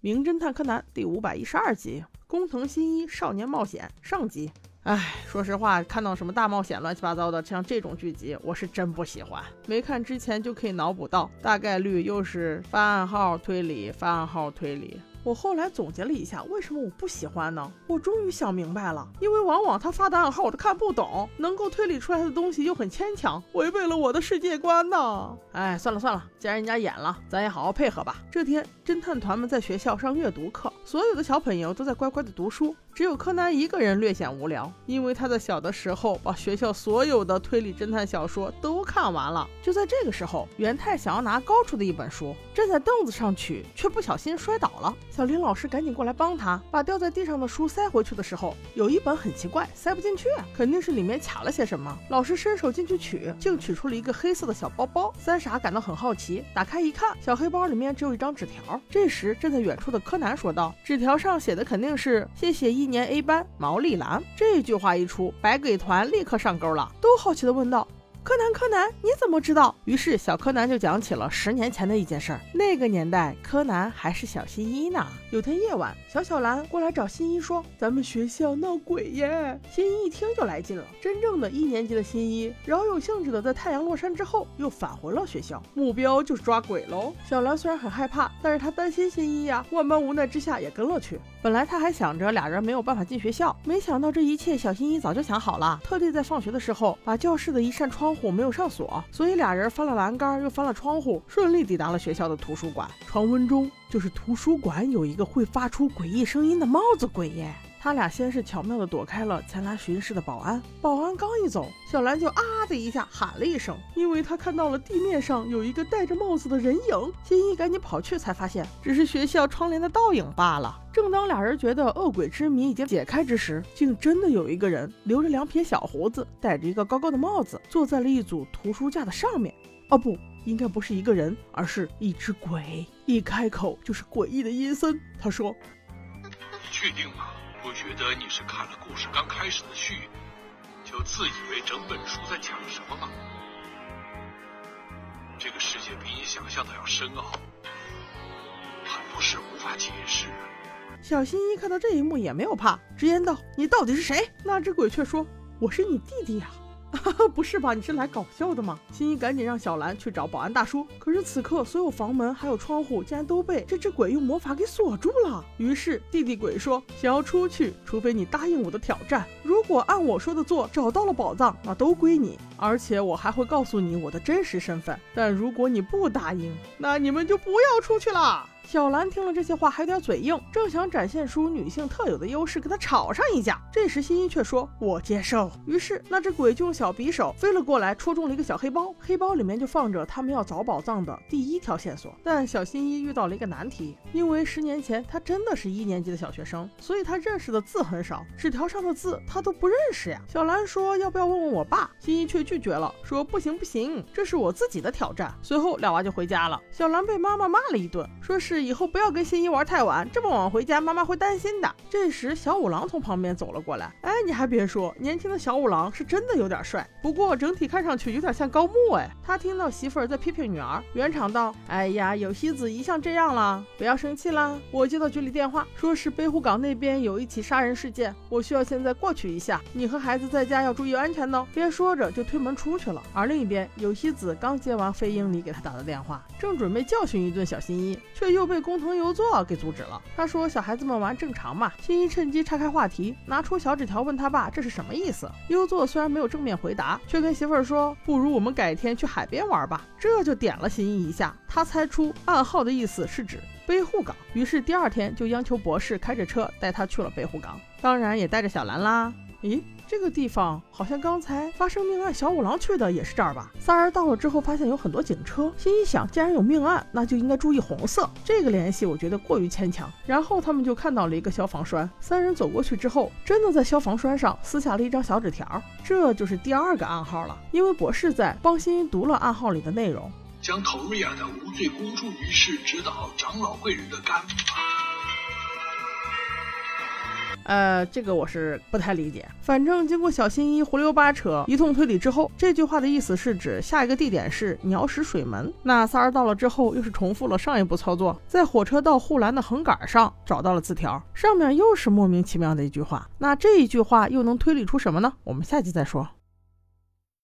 名侦探柯南》第五百一十二集《工藤新一少年冒险》上集。唉，说实话，看到什么大冒险、乱七八糟的，像这种剧集，我是真不喜欢。没看之前就可以脑补到，大概率又是发暗号推理，发暗号推理。我后来总结了一下，为什么我不喜欢呢？我终于想明白了，因为往往他发的暗号我都看不懂，能够推理出来的东西又很牵强，违背了我的世界观呢。哎，算了算了，既然人家演了，咱也好好配合吧。这天，侦探团们在学校上阅读课，所有的小朋友都在乖乖的读书。只有柯南一个人略显无聊，因为他在小的时候把学校所有的推理侦探小说都看完了。就在这个时候，元太想要拿高处的一本书，站在凳子上取，却不小心摔倒了。小林老师赶紧过来帮他，把掉在地上的书塞回去的时候，有一本很奇怪，塞不进去，肯定是里面卡了些什么。老师伸手进去取，竟取出了一个黑色的小包包。三傻感到很好奇，打开一看，小黑包里面只有一张纸条。这时，站在远处的柯南说道：“纸条上写的肯定是谢谢一。”年 A 班毛利兰这句话一出，白鬼团立刻上钩了，都好奇的问道。柯南，柯南，你怎么知道？于是小柯南就讲起了十年前的一件事儿。那个年代，柯南还是小新一呢。有天夜晚，小小兰过来找新一说：“咱们学校闹鬼耶！”新一一听就来劲了。真正的一年级的新一，饶有兴致的在太阳落山之后又返回了学校，目标就是抓鬼喽。小兰虽然很害怕，但是她担心新一呀，万般无奈之下也跟了去。本来他还想着俩人没有办法进学校，没想到这一切小新一早就想好了，特地在放学的时候把教室的一扇窗户没有上锁，所以俩人翻了栏杆又翻了窗户，顺利抵达了学校的图书馆。传闻中就是图书馆有一个会发出诡异声音的帽子鬼耶。他俩先是巧妙地躲开了前来巡视的保安，保安刚一走，小兰就啊的一下喊了一声，因为她看到了地面上有一个戴着帽子的人影。新一赶紧跑去，才发现只是学校窗帘的倒影罢了。正当俩人觉得恶鬼之谜已经解开之时，竟真的有一个人留着两撇小胡子，戴着一个高高的帽子，坐在了一组图书架的上面。哦不，应该不是一个人，而是一只鬼。一开口就是诡异的阴森。他说：“你确定吗？”不觉得你是看了故事刚开始的序，就自以为整本书在讲什么吗？这个世界比你想象的要深奥，很不是无法解释。小新一看到这一幕也没有怕，直言道：“你到底是谁？”那只鬼却说：“我是你弟弟呀。” 不是吧？你是来搞笑的吗？新一赶紧让小兰去找保安大叔。可是此刻，所有房门还有窗户竟然都被这只鬼用魔法给锁住了。于是弟弟鬼说：“想要出去，除非你答应我的挑战。如果按我说的做，找到了宝藏，那都归你。而且我还会告诉你我的真实身份。但如果你不答应，那你们就不要出去了。”小兰听了这些话，还有点嘴硬，正想展现出女性特有的优势，跟他吵上一架。这时，新一却说：“我接受。”于是，那只鬼就用小匕首飞了过来，戳中了一个小黑包，黑包里面就放着他们要找宝藏的第一条线索。但小新一遇到了一个难题，因为十年前他真的是一年级的小学生，所以他认识的字很少，纸条上的字他都不认识呀。小兰说：“要不要问问我爸？”新一却拒绝了，说：“不行不行，这是我自己的挑战。”随后，俩娃就回家了。小兰被妈妈骂了一顿，说是。以后不要跟新一玩太晚，这么晚回家，妈妈会担心的。这时，小五郎从旁边走了过来。哎，你还别说，年轻的小五郎是真的有点帅，不过整体看上去有点像高木。哎，他听到媳妇儿在批评女儿，圆场道：“哎呀，有希子一向这样了，不要生气啦。我接到局里电话，说是北户港那边有一起杀人事件，我需要现在过去一下。你和孩子在家要注意安全呢。”边说着就推门出去了。而另一边，有希子刚接完飞鹰里给他打的电话，正准备教训一顿小新一，却又。被工藤优作给阻止了。他说：“小孩子们玩正常嘛。”新一趁机岔开话题，拿出小纸条问他爸：“这是什么意思？”优作虽然没有正面回答，却跟媳妇儿说：“不如我们改天去海边玩吧。”这就点了新一一下。他猜出暗号的意思是指北户港，于是第二天就央求博士开着车带他去了北户港，当然也带着小兰啦。咦？这个地方好像刚才发生命案，小五郎去的也是这儿吧？三人到了之后，发现有很多警车，心一想，既然有命案，那就应该注意红色。这个联系我觉得过于牵强。然后他们就看到了一个消防栓，三人走过去之后，真的在消防栓上撕下了一张小纸条，这就是第二个暗号了。因为博士在帮心一读了暗号里的内容，将头瑞亚的无罪公诸于世，指导长老贵人的干。呃，这个我是不太理解。反正经过小新一胡溜八扯一通推理之后，这句话的意思是指下一个地点是鸟屎水门。那三儿到了之后，又是重复了上一步操作，在火车道护栏的横杆上找到了字条，上面又是莫名其妙的一句话。那这一句话又能推理出什么呢？我们下集再说。